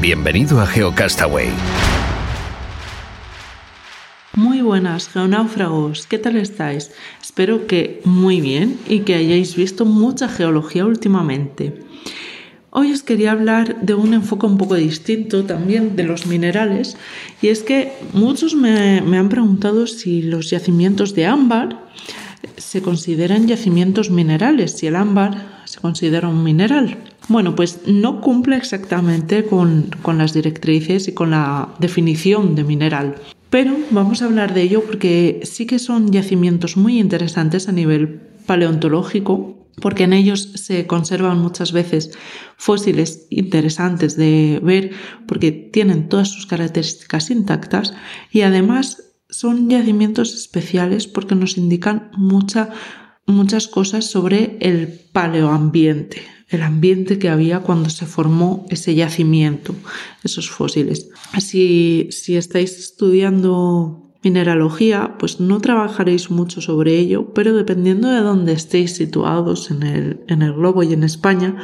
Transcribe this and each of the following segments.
Bienvenido a GeoCastaway. Muy buenas, geonáufragos, ¿qué tal estáis? Espero que muy bien y que hayáis visto mucha geología últimamente. Hoy os quería hablar de un enfoque un poco distinto también de los minerales y es que muchos me, me han preguntado si los yacimientos de ámbar se consideran yacimientos minerales, si el ámbar se considera un mineral. Bueno, pues no cumple exactamente con, las directrices y con la definición de mineral. Pero vamos a hablar de ello porque sí que son yacimientos muy interesantes a nivel paleontológico, porque en ellos se conservan muchas veces fósiles interesantes de ver, porque tienen todas sus características intactas y además son yacimientos especiales porque nos indican muchas cosas sobre el paleoambiente, el ambiente que había cuando se formó ese yacimiento, esos fósiles. Así, si estáis estudiando mineralogía, pues no trabajaréis mucho sobre ello, pero dependiendo de dónde estéis situados en el, en el globo y en España,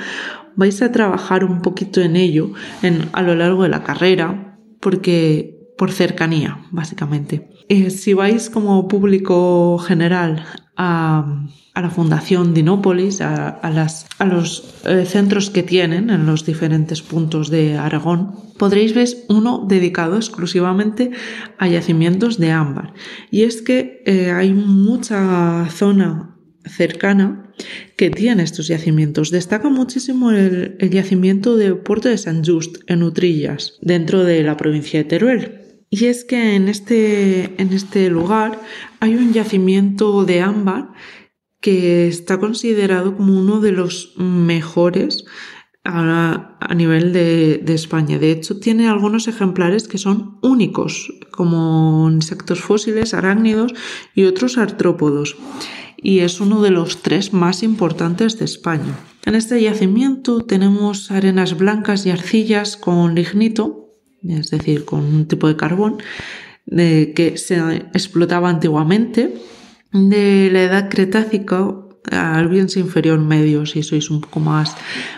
vais a trabajar un poquito en ello en, a lo largo de la carrera, porque por cercanía, básicamente. Eh, si vais como público general a, la Fundación Dinópolis, a, a los eh, centros que tienen en los diferentes puntos de Aragón, podréis ver uno dedicado exclusivamente a yacimientos de ámbar. Y es que eh, hay mucha zona cercana que tiene estos yacimientos. Destaca muchísimo el, yacimiento de Puerto de San Just, en Utrillas, dentro de la provincia de Teruel. Y es que en este, en este lugar hay un yacimiento de ámbar que está considerado como uno de los mejores a, nivel de, España. De hecho, tiene algunos ejemplares que son únicos, como insectos fósiles, arácnidos y otros artrópodos. Y es uno de los tres más importantes de España. En este yacimiento tenemos arenas blancas y arcillas con lignito, es decir, con un tipo de carbón que se explotaba antiguamente de la edad cretácica al bien inferior medio, si sois un poco más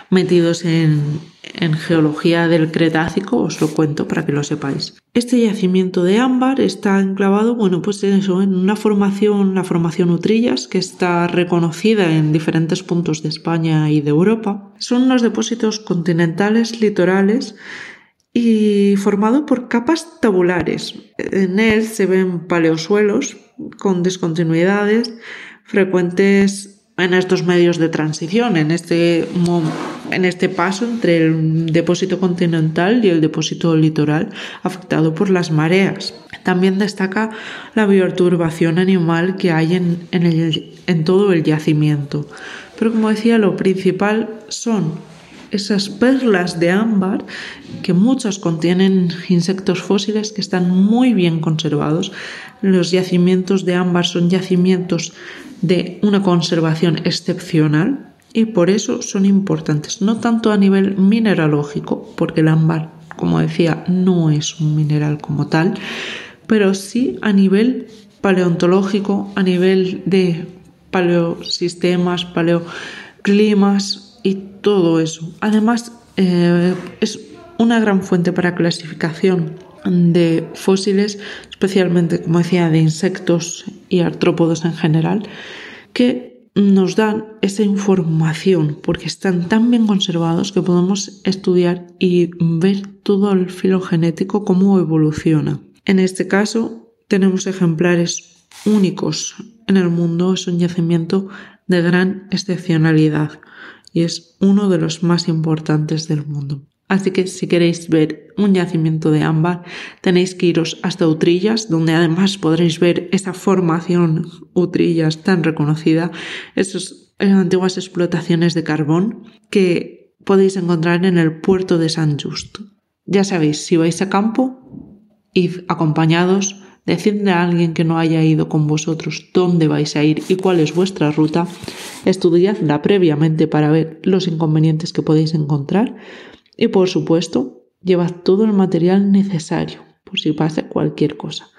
metidos en, en, geología del Cretácico, os lo cuento para que lo sepáis. Este yacimiento de ámbar está enclavado, bueno, pues en eso, en una formación, la formación Utrillas, que está reconocida en diferentes puntos de España y de Europa. Son unos depósitos continentales litorales y formado por capas tabulares. En él se ven paleosuelos con discontinuidades frecuentes en estos medios de transición, en este, en este paso entre el depósito continental y el depósito litoral afectado por las mareas. También destaca la bioturbación animal que hay en, en todo el yacimiento. Pero como decía, lo principal son esas perlas de ámbar que muchas contienen insectos fósiles que están muy bien conservados. Los yacimientos de ámbar son yacimientos de una conservación excepcional y por eso son importantes, no tanto a nivel mineralógico, porque el ámbar, como decía, no es un mineral como tal, pero sí a nivel paleontológico, a nivel de paleosistemas, paleoclimas, y todo eso. Además, eh, es una gran fuente para clasificación de fósiles, especialmente, como decía, de insectos y artrópodos en general, que nos dan esa información porque están tan bien conservados que podemos estudiar y ver todo el filogenético cómo evoluciona. En este caso, tenemos ejemplares únicos en el mundo, es un yacimiento de gran excepcionalidad y es uno de los más importantes del mundo. Así que si queréis ver un yacimiento de ámbar, tenéis que iros hasta Utrillas, donde además podréis ver esa formación Utrillas tan reconocida, esas antiguas explotaciones de carbón que podéis encontrar en el puerto de San Justo. Ya sabéis, si vais a campo, id acompañados, decidle a alguien que no haya ido con vosotros dónde vais a ir y cuál es vuestra ruta, estudiadla previamente para ver los inconvenientes que podéis encontrar y por supuesto, llevad todo el material necesario por si pasa cualquier cosa.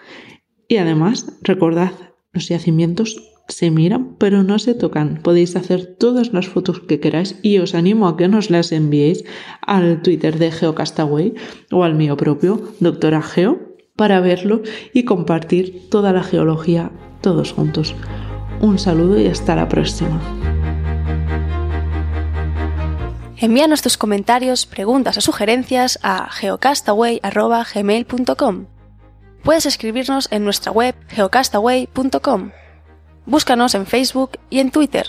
Y además, recordad, los yacimientos se miran pero no se tocan. Podéis hacer todas las fotos que queráis y os animo a que nos las enviéis al Twitter de GeoCastaway o al mío propio, doctora Geo, para verlo y compartir toda la geología todos juntos. Un saludo y hasta la próxima. Envíanos tus comentarios, preguntas o sugerencias a geocastaway.gmail.com. Puedes escribirnos en nuestra web geocastaway.com. Búscanos en Facebook y en Twitter